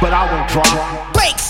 but I won't drop. Breaks.